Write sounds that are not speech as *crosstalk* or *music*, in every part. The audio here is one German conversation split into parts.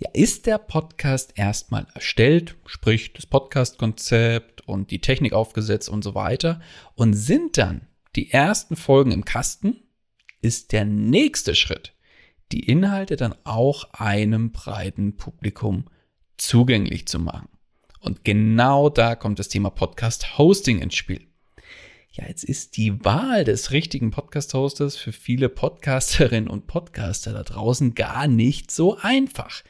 Ja, ist der Podcast erstmal erstellt, sprich das Podcast-Konzept und die Technik aufgesetzt und so weiter, und sind dann die ersten Folgen im Kasten, ist der nächste Schritt, die Inhalte dann auch einem breiten Publikum zugänglich zu machen. Und genau da kommt das Thema Podcast Hosting ins Spiel. Ja, jetzt ist die Wahl des richtigen Podcast-Hosters für viele Podcasterinnen und Podcaster da draußen gar nicht so einfach.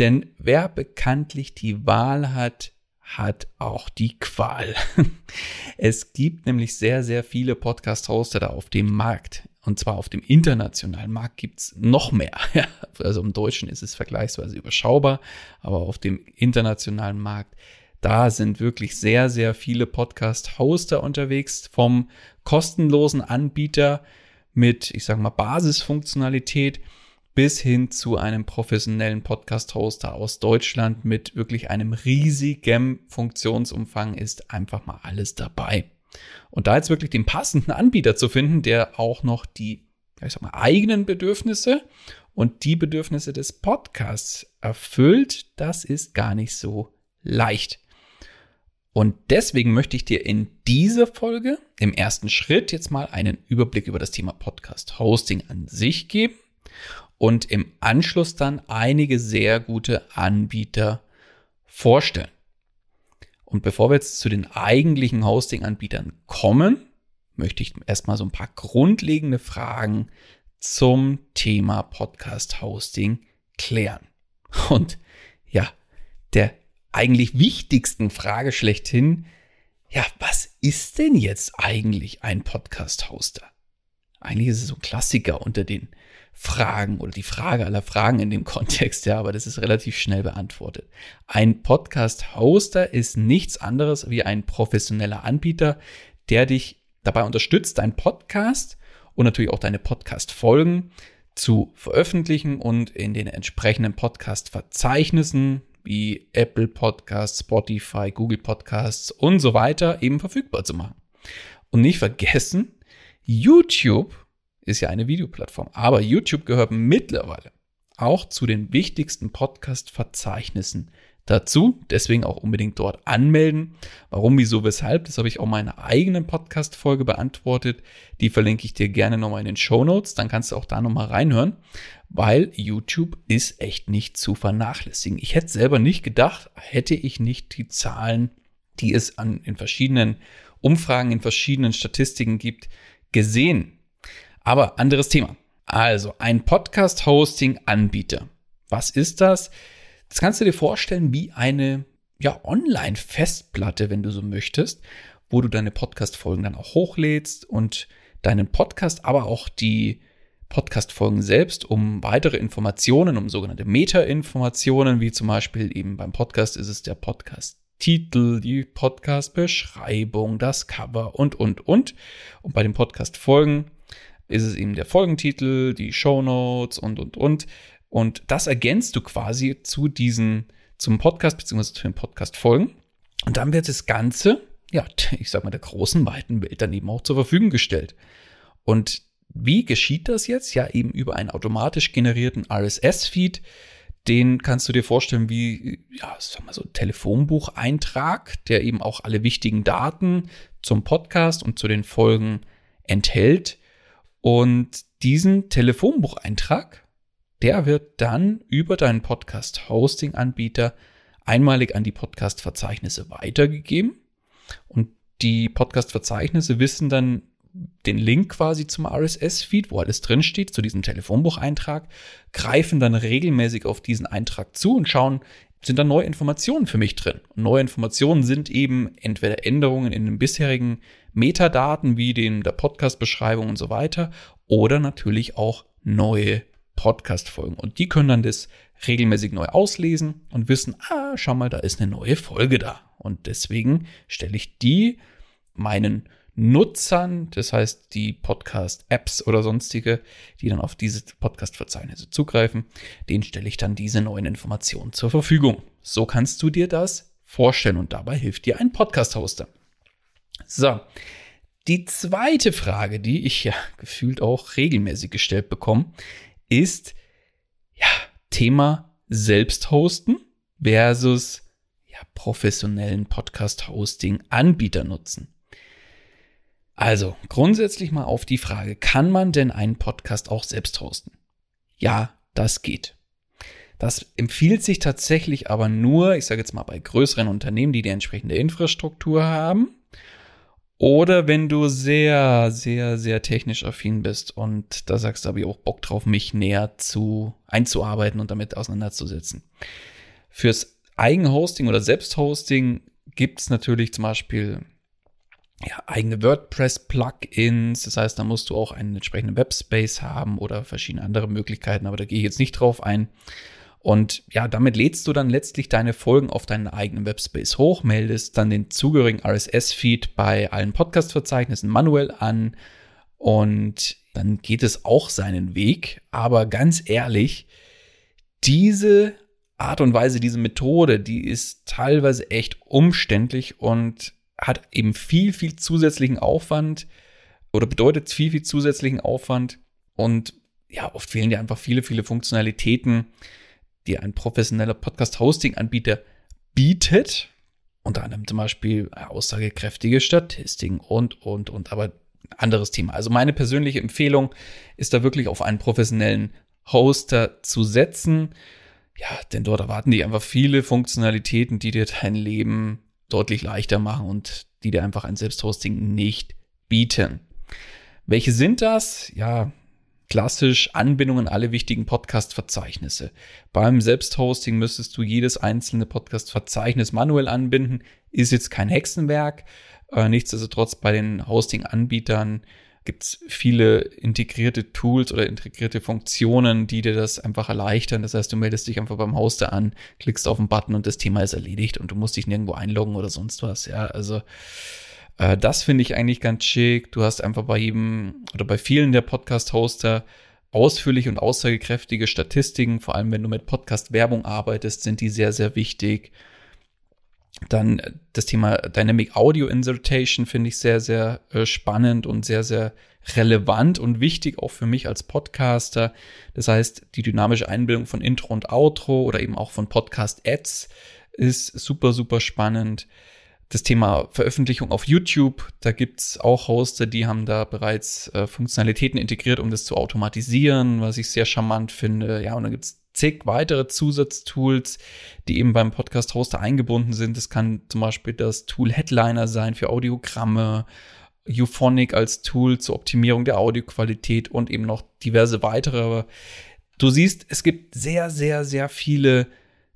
Denn wer bekanntlich die Wahl hat, hat auch die Qual. *laughs* Es gibt nämlich sehr, sehr viele Podcast-Hoster da auf dem Markt. Und zwar auf dem internationalen Markt gibt's noch mehr. *laughs* Also im Deutschen ist es vergleichsweise überschaubar, aber auf dem internationalen Markt, da sind wirklich sehr, sehr viele Podcast-Hoster unterwegs, vom kostenlosen Anbieter mit, ich sag mal, Basisfunktionalität bis hin zu einem professionellen Podcast-Hoster aus Deutschland mit wirklich einem riesigen Funktionsumfang ist einfach mal alles dabei. Und da jetzt wirklich den passenden Anbieter zu finden, der auch noch die, ich sag mal, eigenen Bedürfnisse und die Bedürfnisse des Podcasts erfüllt, das ist gar nicht so leicht. Und deswegen möchte ich dir in dieser Folge im ersten Schritt jetzt mal einen Überblick über das Thema Podcast Hosting an sich geben und im Anschluss dann einige sehr gute Anbieter vorstellen. Und bevor wir jetzt zu den eigentlichen Hosting-Anbietern kommen, möchte ich erstmal so ein paar grundlegende Fragen zum Thema Podcast-Hosting klären. Und ja, der eigentlich wichtigsten Frage schlechthin, ja, was ist denn jetzt eigentlich ein Podcast-Hoster? Eigentlich ist es so ein Klassiker unter den Fragen oder die Frage aller Fragen in dem Kontext, ja, aber das ist relativ schnell beantwortet. Ein Podcast-Hoster ist nichts anderes wie ein professioneller Anbieter, der dich dabei unterstützt, dein Podcast und natürlich auch deine Podcast-Folgen zu veröffentlichen und in den entsprechenden Podcast-Verzeichnissen wie Apple Podcasts, Spotify, Google Podcasts und so weiter eben verfügbar zu machen. Und nicht vergessen, YouTube ist ja eine Videoplattform. Aber YouTube gehört mittlerweile auch zu den wichtigsten Podcast-Verzeichnissen dazu. Deswegen auch unbedingt dort anmelden. Warum, wieso, weshalb, das habe ich auch meine eigenen Podcast-Folge beantwortet. Die verlinke ich dir gerne nochmal in den Show Notes. Dann kannst du auch da nochmal reinhören, weil YouTube ist echt nicht zu vernachlässigen. Ich hätte selber nicht gedacht, hätte ich nicht die Zahlen, die es an, in verschiedenen Umfragen, in verschiedenen Statistiken gibt, gesehen. Aber anderes Thema. Also ein Podcast-Hosting-Anbieter. Was ist das? Das kannst du dir vorstellen wie eine ja, Online-Festplatte, wenn du so möchtest, wo du deine Podcast-Folgen dann auch hochlädst und deinen Podcast, aber auch die Podcast-Folgen selbst um weitere Informationen, um sogenannte Meta-Informationen, wie zum Beispiel eben beim Podcast ist es der Podcast-Titel, die Podcast-Beschreibung, das Cover und, und, und. Und bei den Podcast-Folgen ist es eben der Folgentitel, die Show Notes und, und, und. Und das ergänzt du quasi zu diesen, zum Podcast beziehungsweise zu den Podcast-Folgen. Und dann wird das Ganze, ja, ich sag mal, der großen, weiten Welt dann eben auch zur Verfügung gestellt. Und wie geschieht das jetzt? Ja, eben über einen automatisch generierten RSS-Feed. Den kannst du dir vorstellen wie, ja, sag mal so ein Telefonbucheintrag, der eben auch alle wichtigen Daten zum Podcast und zu den Folgen enthält. Und diesen Telefonbucheintrag, der wird dann über deinen Podcast-Hosting-Anbieter einmalig an die Podcast-Verzeichnisse weitergegeben. Und die Podcast-Verzeichnisse wissen dann den Link quasi zum RSS-Feed, wo alles drinsteht, zu diesem Telefonbucheintrag, greifen dann regelmäßig auf diesen Eintrag zu und schauen, sind da neue Informationen für mich drin. Und neue Informationen sind eben entweder Änderungen in den bisherigen Metadaten, wie den der Podcast-Beschreibung und so weiter, oder natürlich auch neue Podcast-Folgen. Und die können dann das regelmäßig neu auslesen und wissen, ah, schau mal, da ist eine neue Folge da. Und deswegen stelle ich die meinen Nutzern, das heißt die Podcast-Apps oder sonstige, die dann auf diese Podcast-Verzeichnisse zugreifen, denen stelle ich dann diese neuen Informationen zur Verfügung. So kannst du dir das vorstellen und dabei hilft dir ein Podcast-Hoster. So, die zweite Frage, die ich ja *laughs* gefühlt auch regelmäßig gestellt bekomme, ist ja Thema Selbsthosten versus ja, professionellen Podcast-Hosting-Anbieter nutzen. Also, grundsätzlich mal auf die Frage, kann man denn einen Podcast auch selbst hosten? Ja, das geht. Das empfiehlt sich tatsächlich aber nur, ich sage jetzt mal bei größeren Unternehmen, die die entsprechende Infrastruktur haben. Oder wenn du sehr, sehr, sehr technisch affin bist und da sagst du, habe ich auch Bock drauf, mich näher zu einzuarbeiten und damit auseinanderzusetzen. Fürs Eigenhosting oder Selbsthosting gibt es natürlich zum Beispiel ja, eigene WordPress-Plugins. Das heißt, da musst du auch einen entsprechenden Webspace haben oder verschiedene andere Möglichkeiten, aber da gehe ich jetzt nicht drauf ein. Und ja, damit lädst du dann letztlich deine Folgen auf deinen eigenen Webspace hoch, meldest dann den zugehörigen RSS-Feed bei allen Podcast-Verzeichnissen manuell an und dann geht es auch seinen Weg. Aber ganz ehrlich, diese Art und Weise, diese Methode, die ist teilweise echt umständlich und hat eben viel, viel zusätzlichen Aufwand oder bedeutet viel, viel zusätzlichen Aufwand und ja, oft fehlen dir einfach viele, viele Funktionalitäten, die ein professioneller Podcast-Hosting-Anbieter bietet. Unter anderem zum Beispiel aussagekräftige Statistiken und, und, und, aber anderes Thema. Also meine persönliche Empfehlung ist da wirklich auf einen professionellen Hoster zu setzen. Ja, denn dort erwarten die einfach viele Funktionalitäten, die dir dein Leben deutlich leichter machen und die dir einfach ein Selbsthosting nicht bieten. Welche sind das? Ja, klassisch Anbindungen an alle wichtigen Podcast-Verzeichnisse. Beim Selbsthosting müsstest du jedes einzelne Podcast-Verzeichnis manuell anbinden. Ist jetzt kein Hexenwerk. Äh, nichtsdestotrotz bei den Hosting-Anbietern gibt es viele integrierte Tools oder integrierte Funktionen, die dir das einfach erleichtern. Das heißt, du meldest dich einfach beim Hoster an, klickst auf den Button und das Thema ist erledigt und du musst dich nirgendwo einloggen oder sonst was. Ja, also äh, das finde ich eigentlich ganz schick. Du hast einfach bei jedem oder bei vielen der Podcast-Hoster ausführliche und aussagekräftige Statistiken. Vor allem, wenn du mit Podcast-Werbung arbeitest, sind die sehr, sehr wichtig. Dann äh, das Thema Dynamic Audio Insertion finde ich sehr, sehr äh, spannend und sehr, sehr relevant und wichtig auch für mich als Podcaster. Das heißt, die dynamische Einbildung von Intro und Outro oder eben auch von Podcast-Ads ist super, super spannend. Das Thema Veröffentlichung auf YouTube, da gibt's auch Hoster, die haben da bereits äh, Funktionalitäten integriert, um das zu automatisieren, was ich sehr charmant finde. Ja, und dann gibt's zig weitere Zusatztools, die eben beim Podcast-Hoster eingebunden sind. Es kann zum Beispiel das Tool Headliner sein für Audiogramme, Euphonic als Tool zur Optimierung der Audioqualität und eben noch diverse weitere. Du siehst, es gibt sehr, sehr, sehr viele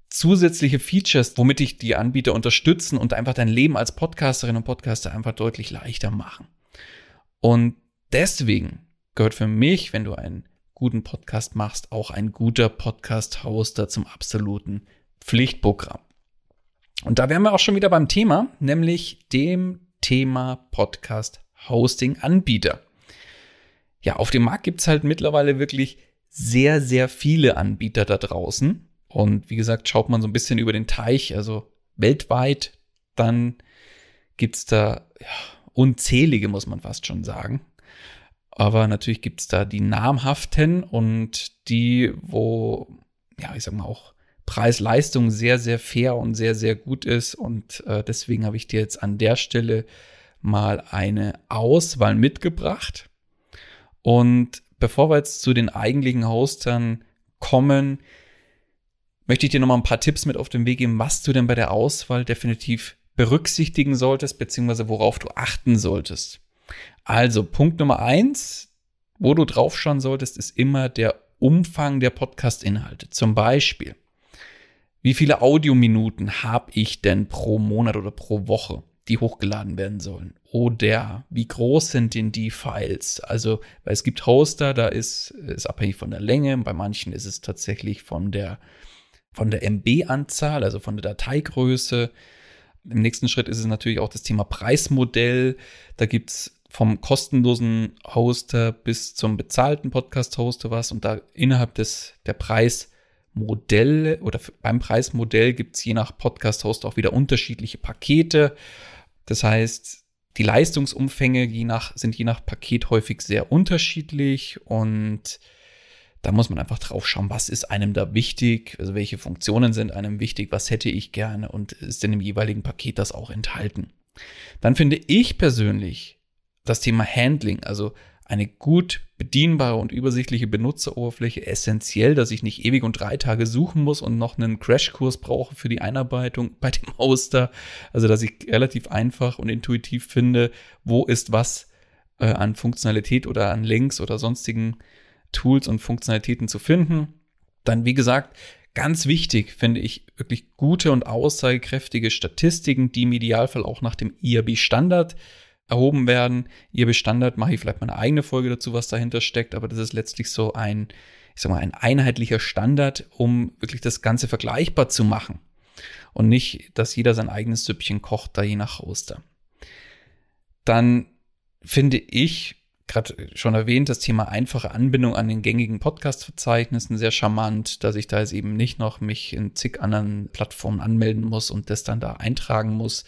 zusätzliche Features, womit dich die Anbieter unterstützen und einfach dein Leben als Podcasterin und Podcaster einfach deutlich leichter machen. Und deswegen gehört für mich, wenn du ein guten Podcast machst, auch ein guter Podcast-Hoster zum absoluten Pflichtprogramm. Und da wären wir auch schon wieder beim Thema, nämlich dem Thema Podcast-Hosting-Anbieter. Ja, auf dem Markt gibt es halt mittlerweile wirklich sehr, sehr viele Anbieter da draußen. Und wie gesagt, schaut man so ein bisschen über den Teich, also weltweit, dann gibt es da ja, unzählige, muss man fast schon sagen. Aber natürlich gibt es da die namhaften und die, wo, ja, ich sag mal auch Preis-Leistung sehr, sehr fair und sehr, sehr gut ist. Und äh, deswegen habe ich dir jetzt an der Stelle mal eine Auswahl mitgebracht. Und bevor wir jetzt zu den eigentlichen Hostern kommen, möchte ich dir noch mal ein paar Tipps mit auf den Weg geben, was du denn bei der Auswahl definitiv berücksichtigen solltest, beziehungsweise worauf du achten solltest. Also Punkt Nummer eins, wo du draufschauen solltest, ist immer der Umfang der Podcast-Inhalte. Zum Beispiel, wie viele Audiominuten habe ich denn pro Monat oder pro Woche, die hochgeladen werden sollen? Oder wie groß sind denn die Files? Also, weil es gibt Hoster, da ist es abhängig von der Länge. Bei manchen ist es tatsächlich von der, von der MB-Anzahl, also von der Dateigröße. Im nächsten Schritt ist es natürlich auch das Thema Preismodell. Da gibt es vom kostenlosen Hoster bis zum bezahlten Podcast-Hoster was und da innerhalb des der Preismodelle oder beim Preismodell gibt es je nach Podcast-Hoster auch wieder unterschiedliche Pakete. Das heißt, die Leistungsumfänge je nach, sind je nach Paket häufig sehr unterschiedlich und da muss man einfach drauf schauen, was ist einem da wichtig, also welche Funktionen sind einem wichtig, was hätte ich gerne und ist denn im jeweiligen Paket das auch enthalten. Dann finde ich persönlich das Thema Handling, also eine gut bedienbare und übersichtliche Benutzeroberfläche essentiell, dass ich nicht ewig und drei Tage suchen muss und noch einen Crashkurs brauche für die Einarbeitung bei dem *laughs* Hoster. Also, dass ich relativ einfach und intuitiv finde, wo ist was äh, an Funktionalität oder an Links oder sonstigen Tools und Funktionalitäten zu finden. Dann, wie gesagt, ganz wichtig finde ich wirklich gute und aussagekräftige Statistiken, die im Idealfall auch nach dem IAB-Standard erhoben werden. Ihr Bestandard mache ich vielleicht mal eine eigene Folge dazu, was dahinter steckt, aber das ist letztlich so ein, ich sag mal, ein einheitlicher Standard, um wirklich das Ganze vergleichbar zu machen. Und nicht, dass jeder sein eigenes Süppchen kocht, da je nach Hoster. Dann finde ich, gerade schon erwähnt, das Thema einfache Anbindung an den gängigen Podcast-Verzeichnissen sehr charmant, dass ich da jetzt eben nicht noch mich in zig anderen Plattformen anmelden muss und das dann da eintragen muss,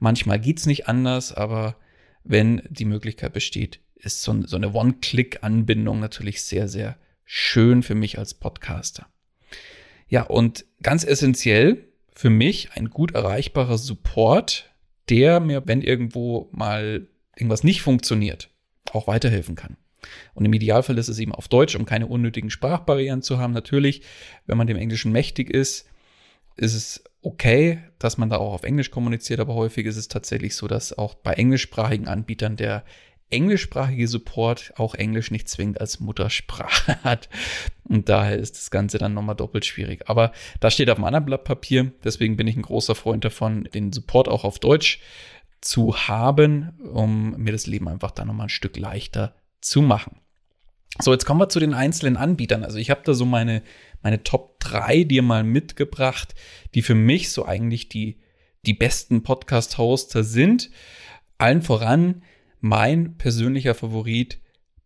Manchmal geht's nicht anders, aber wenn die Möglichkeit besteht, ist so, so eine One-Click-Anbindung natürlich sehr, sehr schön für mich als Podcaster. Ja, und ganz essentiell für mich ein gut erreichbarer Support, der mir, wenn irgendwo mal irgendwas nicht funktioniert, auch weiterhelfen kann. Und im Idealfall ist es eben auf Deutsch, um keine unnötigen Sprachbarrieren zu haben. Natürlich, wenn man dem Englischen mächtig ist, ist es okay, dass man da auch auf Englisch kommuniziert, aber häufig ist es tatsächlich so, dass auch bei englischsprachigen Anbietern der englischsprachige Support auch Englisch nicht zwingend als Muttersprache *laughs* hat. Und daher ist das Ganze dann nochmal doppelt schwierig. Aber das steht auf einem anderen Blatt Papier. Deswegen bin ich ein großer Freund davon, den Support auch auf Deutsch zu haben, um mir das Leben einfach dann nochmal ein Stück leichter zu machen. So, jetzt kommen wir zu den einzelnen Anbietern. Also ich habe da so meine meine Top 3 dir mal mitgebracht, die für mich so eigentlich die, die besten Podcast-Hoster sind. Allen voran mein persönlicher Favorit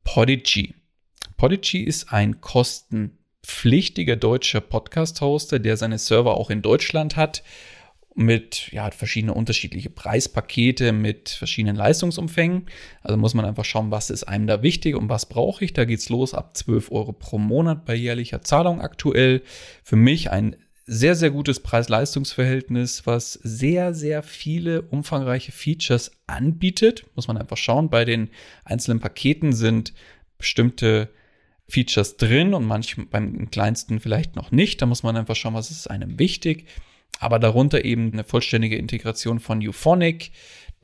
Podigy. Podigy ist ein kostenpflichtiger deutscher Podcast-Hoster, der seine Server auch in Deutschland hat mit ja, verschiedene unterschiedliche Preispakete mit verschiedenen Leistungsumfängen. Also muss man einfach schauen, was ist einem da wichtig und was brauche ich. Da geht's los ab 12 Euro pro Monat bei jährlicher Zahlung aktuell. Für mich ein sehr, sehr gutes Preis-Leistungs-Verhältnis, was sehr, sehr viele umfangreiche Features anbietet. Muss man einfach schauen. Bei den einzelnen Paketen sind bestimmte Features drin und manchmal beim kleinsten vielleicht noch nicht. Da muss man einfach schauen, was ist einem wichtig aber darunter eben eine vollständige Integration von Euphonic,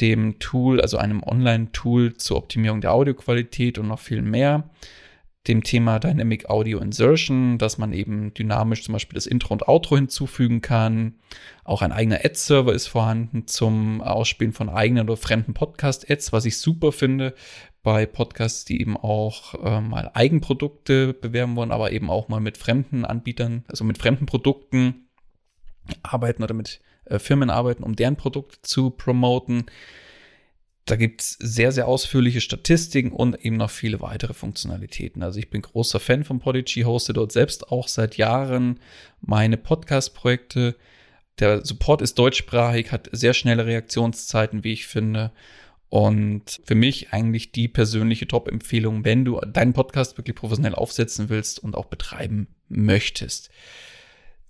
dem Tool, also einem Online-Tool zur Optimierung der Audioqualität und noch viel mehr. Dem Thema Dynamic Audio Insertion, dass man eben dynamisch zum Beispiel das Intro und Outro hinzufügen kann. Auch ein eigener Ad-Server ist vorhanden zum Ausspielen von eigenen oder fremden Podcast-Ads, was ich super finde. bei Podcasts, die eben auch äh, mal Eigenprodukte bewerben wollen, aber eben auch mal mit fremden Anbietern, also mit fremden Produkten arbeiten oder mit äh, Firmen arbeiten, um deren Produkte zu promoten. Da gibt es sehr, sehr ausführliche Statistiken und eben noch viele weitere Funktionalitäten. Also ich bin großer Fan von Podigy, hoste dort selbst auch seit Jahren meine Podcast-Projekte. Der Support ist deutschsprachig, hat sehr schnelle Reaktionszeiten, wie ich finde. Und für mich eigentlich die persönliche Top-Empfehlung, wenn du deinen Podcast wirklich professionell aufsetzen willst und auch betreiben möchtest.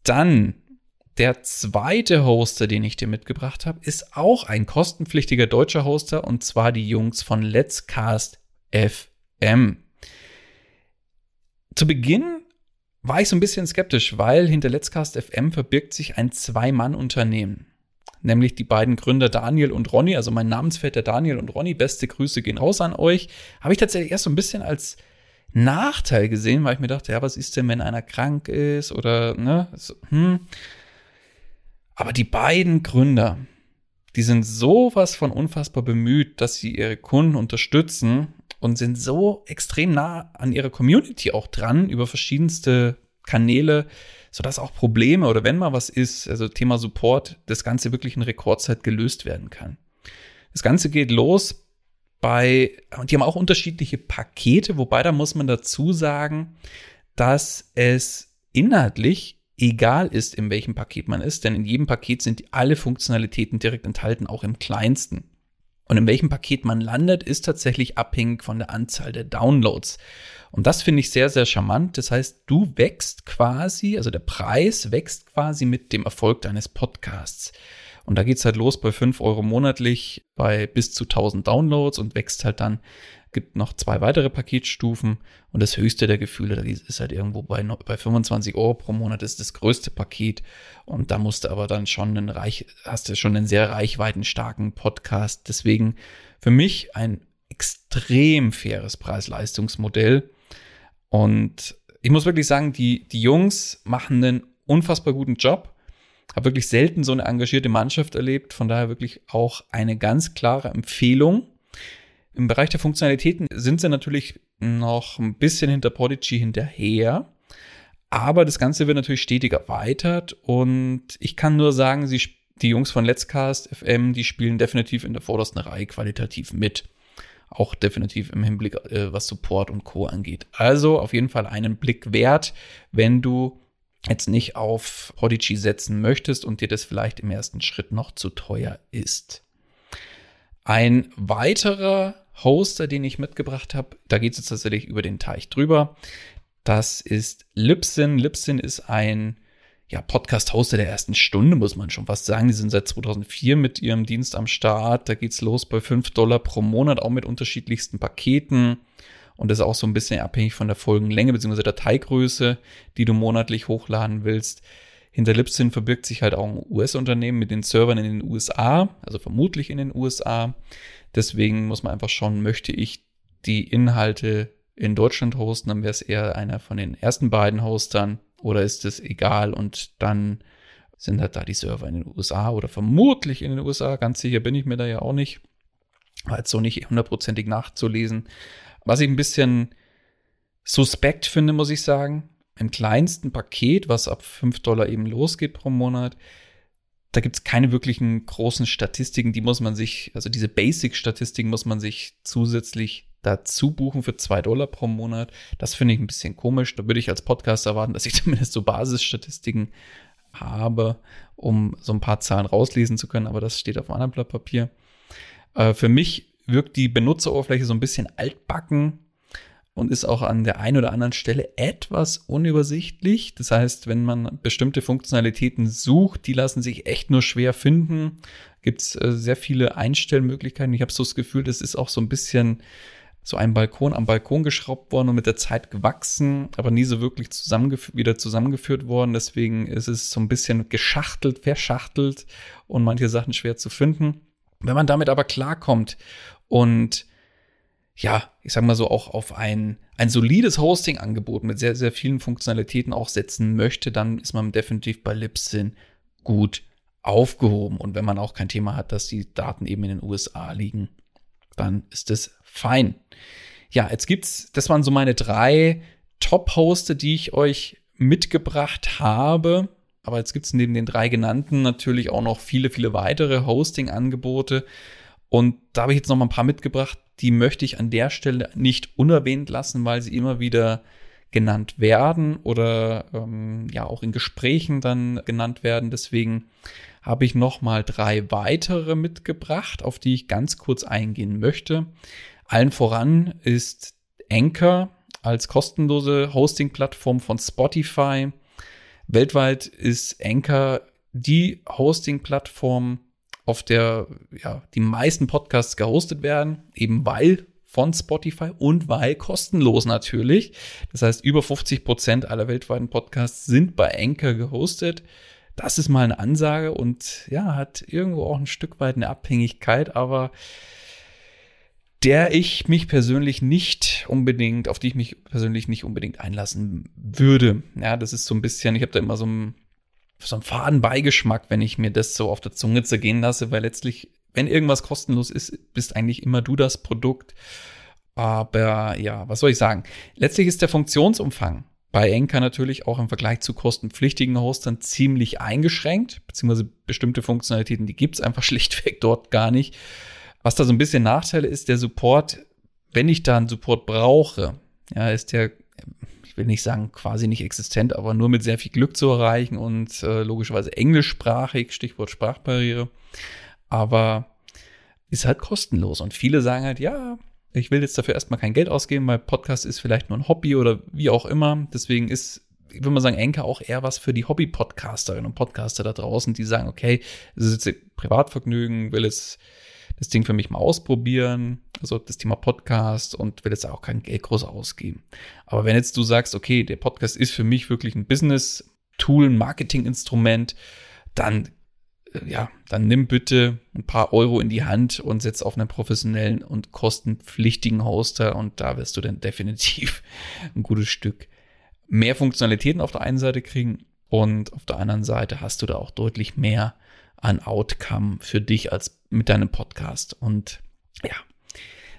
Dann der zweite Hoster, den ich dir mitgebracht habe, ist auch ein kostenpflichtiger deutscher Hoster und zwar die Jungs von Let's Cast FM. Zu Beginn war ich so ein bisschen skeptisch, weil hinter Let's Cast FM verbirgt sich ein Zwei-Mann-Unternehmen nämlich die beiden Gründer Daniel und Ronny, also mein Namensvetter Daniel und Ronny, beste Grüße gehen raus an euch, habe ich tatsächlich erst so ein bisschen als Nachteil gesehen, weil ich mir dachte, ja, was ist denn, wenn einer krank ist oder, ne, so, hm. Aber die beiden Gründer, die sind sowas von unfassbar bemüht, dass sie ihre Kunden unterstützen und sind so extrem nah an ihrer Community auch dran über verschiedenste Kanäle, sodass auch Probleme oder wenn mal was ist, also Thema Support, das Ganze wirklich in Rekordzeit gelöst werden kann. Das Ganze geht los bei, und die haben auch unterschiedliche Pakete, wobei da muss man dazu sagen, dass es inhaltlich egal ist, in welchem Paket man ist, denn in jedem Paket sind alle Funktionalitäten direkt enthalten, auch im kleinsten. Und in welchem Paket man landet, ist tatsächlich abhängig von der Anzahl der Downloads. Und das finde ich sehr, sehr charmant. Das heißt, du wächst quasi, also der Preis wächst quasi mit dem Erfolg deines Podcasts. Und da geht's halt los bei 5 Euro monatlich bei bis zu 1000 Downloads und wächst halt dann, gibt noch zwei weitere Paketstufen und das höchste der Gefühle, ist halt irgendwo bei, bei 25 Euro pro Monat ist das größte Paket und da musst du aber dann schon einen reich, hast du schon einen sehr reichweitenstarken Podcast. Deswegen für mich ein extrem faires Preis-Leistungsmodell und ich muss wirklich sagen, die, die Jungs machen einen unfassbar guten Job. Habe wirklich selten so eine engagierte Mannschaft erlebt. Von daher wirklich auch eine ganz klare Empfehlung. Im Bereich der Funktionalitäten sind sie natürlich noch ein bisschen hinter Prodigy hinterher. Aber das Ganze wird natürlich stetig erweitert und ich kann nur sagen, sie, die Jungs von Let's Cast FM, die spielen definitiv in der vordersten Reihe qualitativ mit auch definitiv im Hinblick, äh, was Support und Co. angeht. Also auf jeden Fall einen Blick wert, wenn du jetzt nicht auf Prodigy setzen möchtest und dir das vielleicht im ersten Schritt noch zu teuer ist. Ein weiterer Hoster, den ich mitgebracht habe, da geht es jetzt tatsächlich über den Teich drüber. Das ist Libsyn. Libsyn ist ein ja, Podcast-Hoster der ersten Stunde, muss man schon fast sagen. Die sind seit 2004 mit ihrem Dienst am Start. Da geht's los bei 5 Dollar pro Monat, auch mit unterschiedlichsten Paketen. Und das ist auch so ein bisschen abhängig von der Folgenlänge bzw. Dateigröße, die du monatlich hochladen willst. Hinter Libsyn verbirgt sich halt auch ein US-Unternehmen mit den Servern in den USA, also vermutlich in den USA. Deswegen muss man einfach schauen, möchte ich die Inhalte in Deutschland hosten, dann wäre es eher einer von den ersten beiden Hostern oder ist es egal und dann sind halt da die Server in den USA oder vermutlich in den USA. Ganz sicher bin ich mir da ja auch nicht. War jetzt so nicht hundertprozentig nachzulesen. Was ich ein bisschen suspekt finde, muss ich sagen, im kleinsten Paket, was ab 5 Dollar eben losgeht pro Monat, da gibt es keine wirklichen großen Statistiken, die muss man sich, also diese Basic-Statistiken muss man sich zusätzlich dazu buchen für zwei Dollar pro Monat. Das finde ich ein bisschen komisch. Da würde ich als Podcast erwarten, dass ich *laughs* zumindest so Basisstatistiken habe, um so ein paar Zahlen rauslesen zu können, aber das steht auf einem anderen Blatt Papier. Äh, für mich wirkt die Benutzeroberfläche so ein bisschen altbacken und ist auch an der einen oder anderen Stelle etwas unübersichtlich. Das heißt, wenn man bestimmte Funktionalitäten sucht, die lassen sich echt nur schwer finden. Gibt es äh, sehr viele Einstellmöglichkeiten. Ich habe so das Gefühl, das ist auch so ein bisschen so ein Balkon am Balkon geschraubt worden und mit der Zeit gewachsen, aber nie so wirklich zusammengef wieder zusammengeführt worden. Deswegen ist es so ein bisschen geschachtelt, verschachtelt und manche Sachen schwer zu finden. Wenn man damit aber klarkommt und ja, ich sag mal so, auch auf ein, ein solides Hosting-Angebot mit sehr, sehr vielen Funktionalitäten auch setzen möchte, dann ist man definitiv bei Libsyn gut aufgehoben. Und wenn man auch kein Thema hat, dass die Daten eben in den USA liegen. dann ist es fein. Ja, jetzt gibt's, das waren so meine drei Top-Hoste, die ich euch mitgebracht habe. Aber jetzt gibt's neben den drei genannten natürlich auch noch viele, viele weitere Hosting-Angebote. Und da habe ich jetzt noch mal ein paar mitgebracht, die möchte ich an der Stelle nicht unerwähnt lassen, weil sie immer wieder genannt werden oder ähm, ja auch in Gesprächen dann genannt werden. Deswegen habe ich noch mal drei weitere mitgebracht, auf die ich ganz kurz eingehen möchte. Allen voran ist Anchor als kostenlose Hosting-Plattform von Spotify. Weltweit ist Anchor die Hosting-Plattform, auf der ja, die meisten Podcasts gehostet werden, eben weil von Spotify und weil kostenlos natürlich. Das heißt, über 50 Prozent aller weltweiten Podcasts sind bei Anchor gehostet. Das ist mal eine Ansage und ja, hat irgendwo auch ein Stück weit eine Abhängigkeit, aber der ich mich persönlich nicht unbedingt, auf die ich mich persönlich nicht unbedingt einlassen würde. Ja, das ist so ein bisschen, ich habe da immer so ein so einen faden Beigeschmack, wenn ich mir das so auf der Zunge zergehen lasse, weil letztlich, wenn irgendwas kostenlos ist, bist eigentlich immer du das Produkt. Aber ja, was soll ich sagen? Letztlich ist der Funktionsumfang bei Enka natürlich auch im Vergleich zu kostenpflichtigen Hostern ziemlich eingeschränkt, beziehungsweise bestimmte Funktionalitäten, die gibt's einfach *laughs* schlichtweg dort gar nicht. Was da so ein bisschen Nachteile ist, der Support, wenn ich da einen Support brauche, ja, ist der will nicht sagen quasi nicht existent, aber nur mit sehr viel Glück zu erreichen und äh, logischerweise englischsprachig, Stichwort Sprachbarriere. Aber ist halt kostenlos. Und viele sagen halt, ja, ich will jetzt dafür erstmal kein Geld ausgeben, weil Podcast ist vielleicht nur ein Hobby oder wie auch immer. Deswegen ist, ich würde mal sagen, Enker auch eher was für die Hobby-Podcasterinnen und Podcaster da draußen, die sagen, okay, das ist jetzt Privatvergnügen, will es das Ding für mich mal ausprobieren, also das Thema Podcast und will jetzt auch kein Geld groß ausgeben. Aber wenn jetzt du sagst, okay, der Podcast ist für mich wirklich ein Business-Tool, ein Marketing-Instrument, dann äh, ja, dann nimm bitte ein paar Euro in die Hand und setz auf einen professionellen und kostenpflichtigen Hoster und da wirst du dann definitiv *laughs* ein gutes Stück mehr Funktionalitäten auf der einen Seite kriegen und auf der anderen Seite hast du da auch deutlich mehr an Outcome für dich als mit deinem Podcast. Und ja,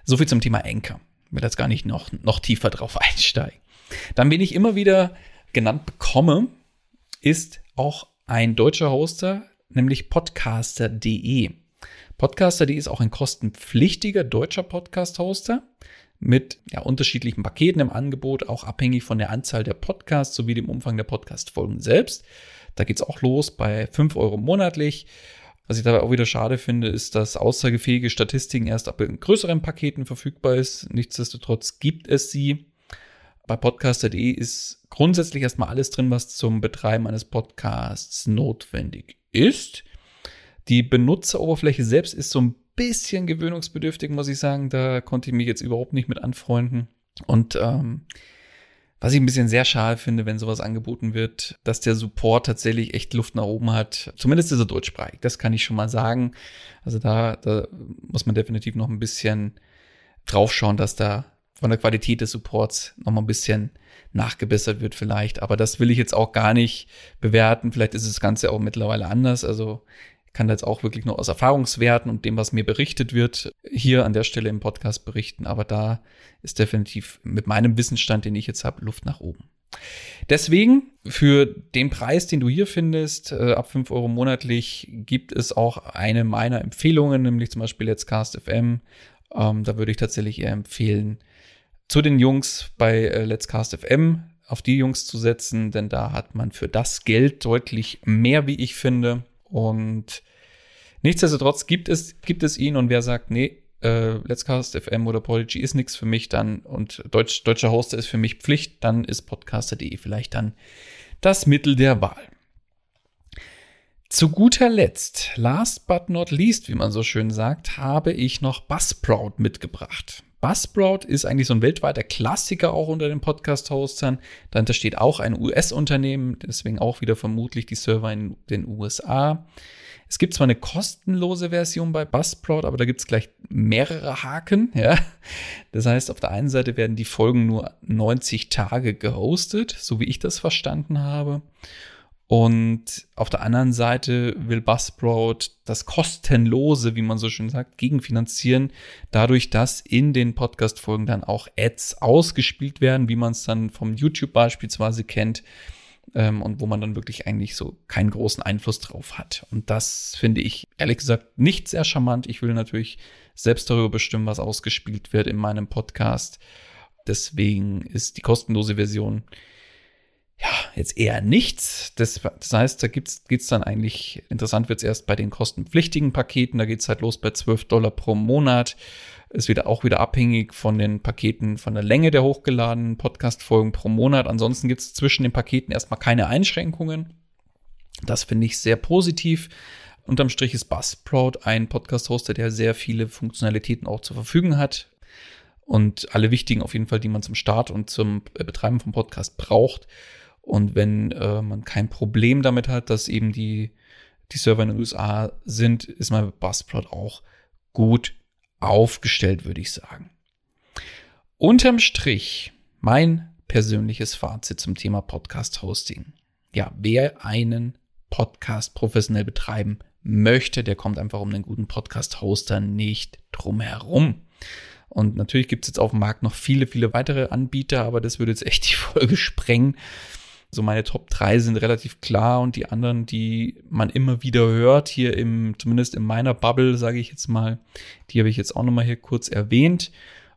so viel zum Thema Anchor. Ich will jetzt gar nicht noch, noch tiefer drauf *laughs* einsteigen. Dann, wen ich immer wieder genannt bekomme, ist auch ein deutscher Hoster, nämlich podcaster.de. Podcaster.de ist auch ein kostenpflichtiger deutscher Podcast-Hoster mit ja, unterschiedlichen Paketen im Angebot, auch abhängig von der Anzahl der Podcasts sowie dem Umfang der Podcast-Folgen selbst. Da geht's auch los bei 5 Euro monatlich. Was ich dabei auch wieder schade finde, ist, dass aussagefähige Statistiken erst ab in größeren Paketen verfügbar ist. Nichtsdestotrotz gibt es sie. Bei podcaster.de ist grundsätzlich erstmal alles drin, was zum Betreiben eines Podcasts notwendig ist. Die Benutzeroberfläche selbst ist so ein bisschen gewöhnungsbedürftig, muss ich sagen. Da konnte ich mich jetzt überhaupt nicht mit anfreunden. Und ähm, was ich ein bisschen sehr schade finde, wenn sowas angeboten wird, dass der Support tatsächlich echt Luft nach oben hat. Zumindest ist er deutschsprachig, das kann ich schon mal sagen. Also da, da muss man definitiv noch ein bisschen draufschauen, dass da von der Qualität des Supports noch mal ein bisschen nachgebessert wird vielleicht. Aber das will ich jetzt auch gar nicht bewerten. Vielleicht ist das Ganze auch mittlerweile anders. Also kann jetzt auch wirklich nur aus Erfahrungswerten und dem, was mir berichtet wird, hier an der Stelle im Podcast berichten. Aber da ist definitiv mit meinem Wissensstand, den ich jetzt habe, Luft nach oben. Deswegen, für den Preis, den du hier findest, äh, ab 5 Euro monatlich, gibt es auch eine meiner Empfehlungen, nämlich zum Beispiel jetzt Cast FM. Ähm, da würde ich tatsächlich eher empfehlen, zu den Jungs bei äh, Let's Cast FM auf die Jungs zu setzen, denn da hat man für das Geld deutlich mehr, wie ich finde. Und nichtsdestotrotz gibt es, gibt es ihn und wer sagt, nee, äh, Let's Cast FM oder Prodigy ist nichts für mich dann und Deutsch, deutscher Hoster ist für mich Pflicht, dann ist podcaster.de vielleicht dann das Mittel der Wahl. Zu guter Letzt, last but not least, wie man so schön sagt, habe ich noch Buzzsprout mitgebracht. Buzzsprout ist eigentlich so ein weltweiter Klassiker auch unter den Podcast-Hostern. Dahinter steht auch ein US-Unternehmen, deswegen auch wieder vermutlich die Server in den USA. Es gibt zwar eine kostenlose Version bei Buzzsprout, aber da gibt es gleich mehrere Haken. Ja? Das heißt, auf der einen Seite werden die Folgen nur 90 Tage gehostet, so wie ich das verstanden habe. Und auf der anderen Seite will Buzzsprout das Kostenlose, wie man so schön sagt, gegenfinanzieren, dadurch, dass in den Podcast-Folgen dann auch Ads ausgespielt werden, wie man es dann vom YouTube beispielsweise kennt ähm, und wo man dann wirklich eigentlich so keinen großen Einfluss drauf hat. Und das finde ich ehrlich gesagt nicht sehr charmant. Ich will natürlich selbst darüber bestimmen, was ausgespielt wird in meinem Podcast. Deswegen ist die kostenlose Version ja, jetzt eher nichts. Das, das heißt, da geht es dann eigentlich, interessant wird es erst bei den kostenpflichtigen Paketen. Da geht es halt los bei 12 Dollar pro Monat. Ist wieder auch wieder abhängig von den Paketen, von der Länge der hochgeladenen Podcast-Folgen pro Monat. Ansonsten gibt es zwischen den Paketen erstmal keine Einschränkungen. Das finde ich sehr positiv. Unterm Strich ist Buzzsprout ein Podcast-Hoster, der sehr viele Funktionalitäten auch zur Verfügung hat. Und alle wichtigen auf jeden Fall, die man zum Start und zum Betreiben vom Podcast braucht. Und wenn äh, man kein Problem damit hat, dass eben die, die Server in den USA sind, ist man mit Buzzsprout auch gut aufgestellt, würde ich sagen. Unterm Strich mein persönliches Fazit zum Thema Podcast Hosting. Ja, wer einen Podcast professionell betreiben möchte, der kommt einfach um einen guten Podcast-Hoster nicht drum herum. Und natürlich gibt es jetzt auf dem Markt noch viele, viele weitere Anbieter, aber das würde jetzt echt die *laughs* Folge sprengen. So meine Top 3 sind relativ klar und die anderen, die man immer wieder hört, hier im, zumindest in meiner Bubble, sage ich jetzt mal, die habe ich jetzt auch nochmal hier kurz erwähnt.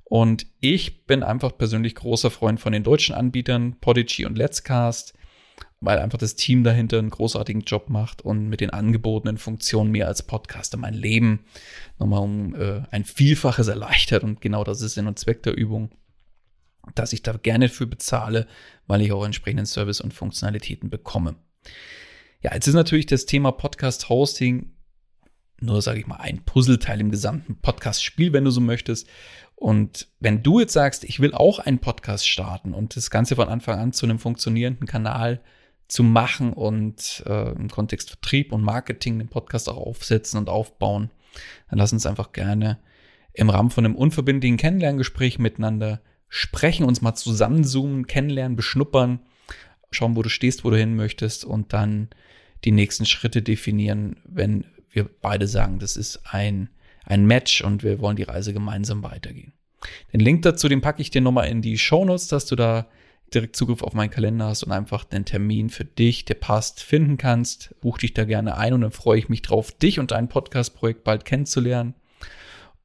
Und ich bin einfach persönlich großer Freund von den deutschen Anbietern, Podigy und Let's Cast, weil einfach das Team dahinter einen großartigen Job macht und mit den angebotenen Funktionen mir als Podcaster mein Leben nochmal um äh, ein Vielfaches erleichtert. Und genau das ist Sinn und Zweck der Übung dass ich da gerne für bezahle, weil ich auch entsprechenden Service und Funktionalitäten bekomme. Ja, jetzt ist natürlich das Thema Podcast Hosting nur, sage ich mal, ein Puzzleteil im gesamten Podcast-Spiel, wenn du so möchtest. Und wenn du jetzt sagst, ich will auch einen Podcast starten und das Ganze von Anfang an zu einem funktionierenden Kanal zu machen und äh, im Kontext Vertrieb und Marketing den Podcast auch aufsetzen und aufbauen, dann lass uns einfach gerne im Rahmen von einem unverbindlichen Kennenlerngespräch miteinander sprechen, uns mal zusammenzoomen, kennenlernen, beschnuppern, schauen, wo du stehst, wo du hin möchtest und dann die nächsten Schritte definieren, wenn wir beide sagen, das ist ein, ein Match und wir wollen die Reise gemeinsam weitergehen. Den Link dazu, den packe ich dir nochmal in die Show Notes, dass du da direkt Zugriff auf meinen Kalender hast und einfach den Termin für dich, der passt, finden kannst. Buch dich da gerne ein und dann freue ich mich drauf, dich und dein Podcast-Projekt bald kennenzulernen.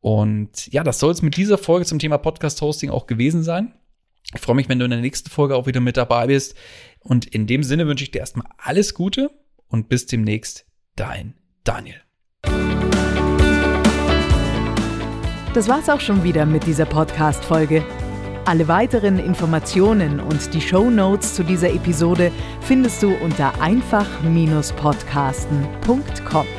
Und ja, das soll es mit dieser Folge zum Thema Podcast-Hosting auch gewesen sein. Ich freue mich, wenn du in der nächsten Folge auch wieder mit dabei bist. Und in dem Sinne wünsche ich dir erstmal alles Gute und bis demnächst, dein Daniel. Das war's auch schon wieder mit dieser Podcast-Folge. Alle weiteren Informationen und die Show Notes zu dieser Episode findest du unter einfach-podcasten.com.